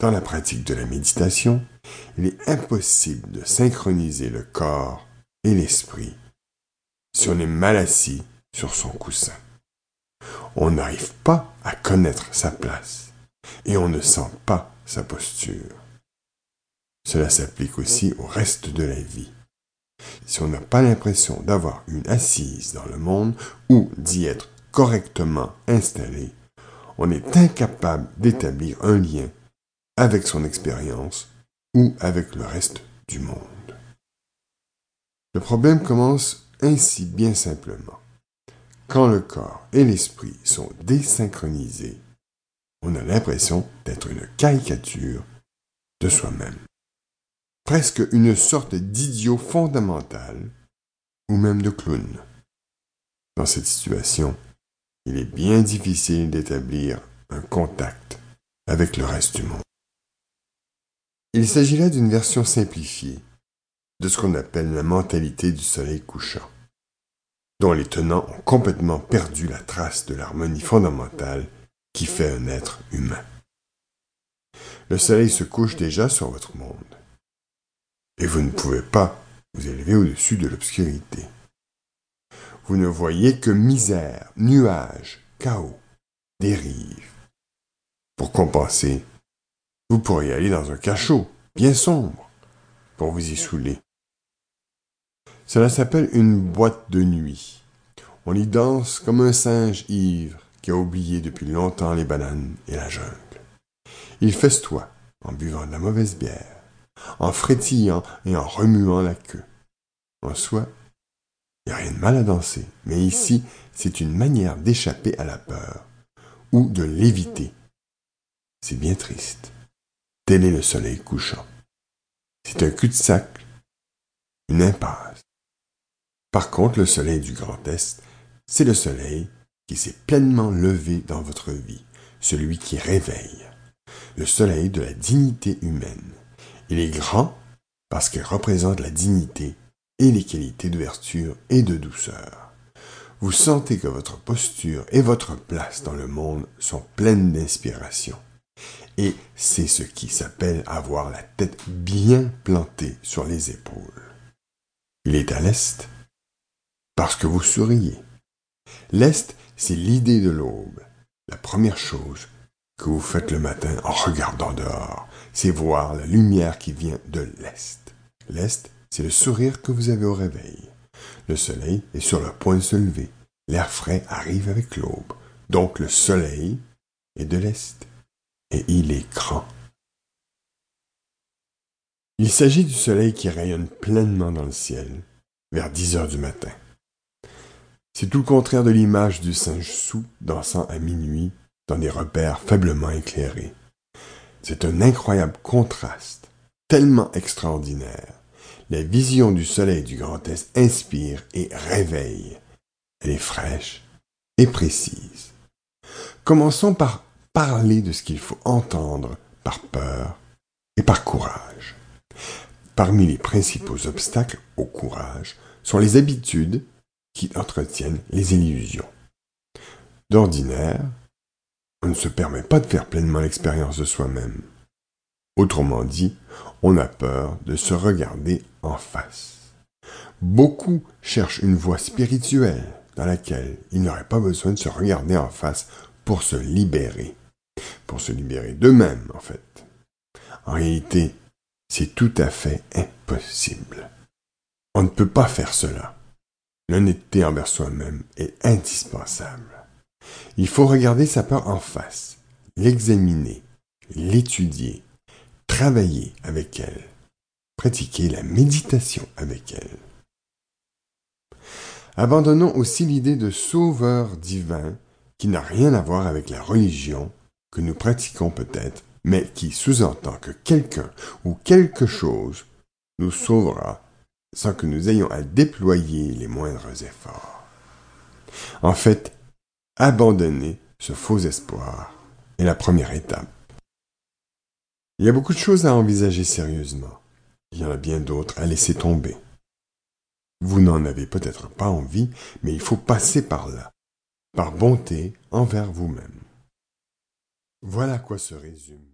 Dans la pratique de la méditation, il est impossible de synchroniser le corps et l'esprit si on est mal assis sur son coussin. On n'arrive pas à connaître sa place et on ne sent pas sa posture. Cela s'applique aussi au reste de la vie. Si on n'a pas l'impression d'avoir une assise dans le monde ou d'y être correctement installé, on est incapable d'établir un lien avec son expérience ou avec le reste du monde. Le problème commence ainsi bien simplement. Quand le corps et l'esprit sont désynchronisés, on a l'impression d'être une caricature de soi-même. Presque une sorte d'idiot fondamental ou même de clown. Dans cette situation, il est bien difficile d'établir un contact avec le reste du monde. Il s'agit là d'une version simplifiée de ce qu'on appelle la mentalité du soleil couchant dont les tenants ont complètement perdu la trace de l'harmonie fondamentale qui fait un être humain. Le soleil se couche déjà sur votre monde, et vous ne pouvez pas vous élever au-dessus de l'obscurité. Vous ne voyez que misère, nuages, chaos, dérive. Pour compenser, vous pourriez aller dans un cachot bien sombre pour vous y saouler. Cela s'appelle une boîte de nuit. On y danse comme un singe ivre qui a oublié depuis longtemps les bananes et la jungle. Il festoie en buvant de la mauvaise bière, en frétillant et en remuant la queue. En soi, il n'y a rien de mal à danser, mais ici, c'est une manière d'échapper à la peur ou de l'éviter. C'est bien triste. Tel est le soleil couchant. C'est un cul-de-sac, une impasse. Par contre, le soleil du Grand Est, c'est le soleil qui s'est pleinement levé dans votre vie, celui qui réveille, le soleil de la dignité humaine. Il est grand parce qu'il représente la dignité et les qualités d'ouverture et de douceur. Vous sentez que votre posture et votre place dans le monde sont pleines d'inspiration. Et c'est ce qui s'appelle avoir la tête bien plantée sur les épaules. Il est à l'est, parce que vous souriez. L'Est, c'est l'idée de l'aube. La première chose que vous faites le matin en regardant dehors, c'est voir la lumière qui vient de l'Est. L'Est, c'est le sourire que vous avez au réveil. Le soleil est sur le point de se lever. L'air frais arrive avec l'aube. Donc le soleil est de l'Est. Et il est grand. Il s'agit du soleil qui rayonne pleinement dans le ciel vers 10 heures du matin. C'est tout le contraire de l'image du singe sous dansant à minuit dans des repères faiblement éclairés. C'est un incroyable contraste, tellement extraordinaire. La vision du soleil du Grand Est inspire et réveille. Elle est fraîche et précise. Commençons par parler de ce qu'il faut entendre par peur et par courage. Parmi les principaux obstacles au courage sont les habitudes qui entretiennent les illusions. D'ordinaire, on ne se permet pas de faire pleinement l'expérience de soi-même. Autrement dit, on a peur de se regarder en face. Beaucoup cherchent une voie spirituelle dans laquelle ils n'auraient pas besoin de se regarder en face pour se libérer, pour se libérer d'eux-mêmes en fait. En réalité, c'est tout à fait impossible. On ne peut pas faire cela. L'honnêteté envers soi-même est indispensable. Il faut regarder sa peur en face, l'examiner, l'étudier, travailler avec elle, pratiquer la méditation avec elle. Abandonnons aussi l'idée de sauveur divin qui n'a rien à voir avec la religion que nous pratiquons peut-être, mais qui sous-entend que quelqu'un ou quelque chose nous sauvera sans que nous ayons à déployer les moindres efforts. En fait, abandonner ce faux espoir est la première étape. Il y a beaucoup de choses à envisager sérieusement. Il y en a bien d'autres à laisser tomber. Vous n'en avez peut-être pas envie, mais il faut passer par là, par bonté envers vous-même. Voilà quoi se résume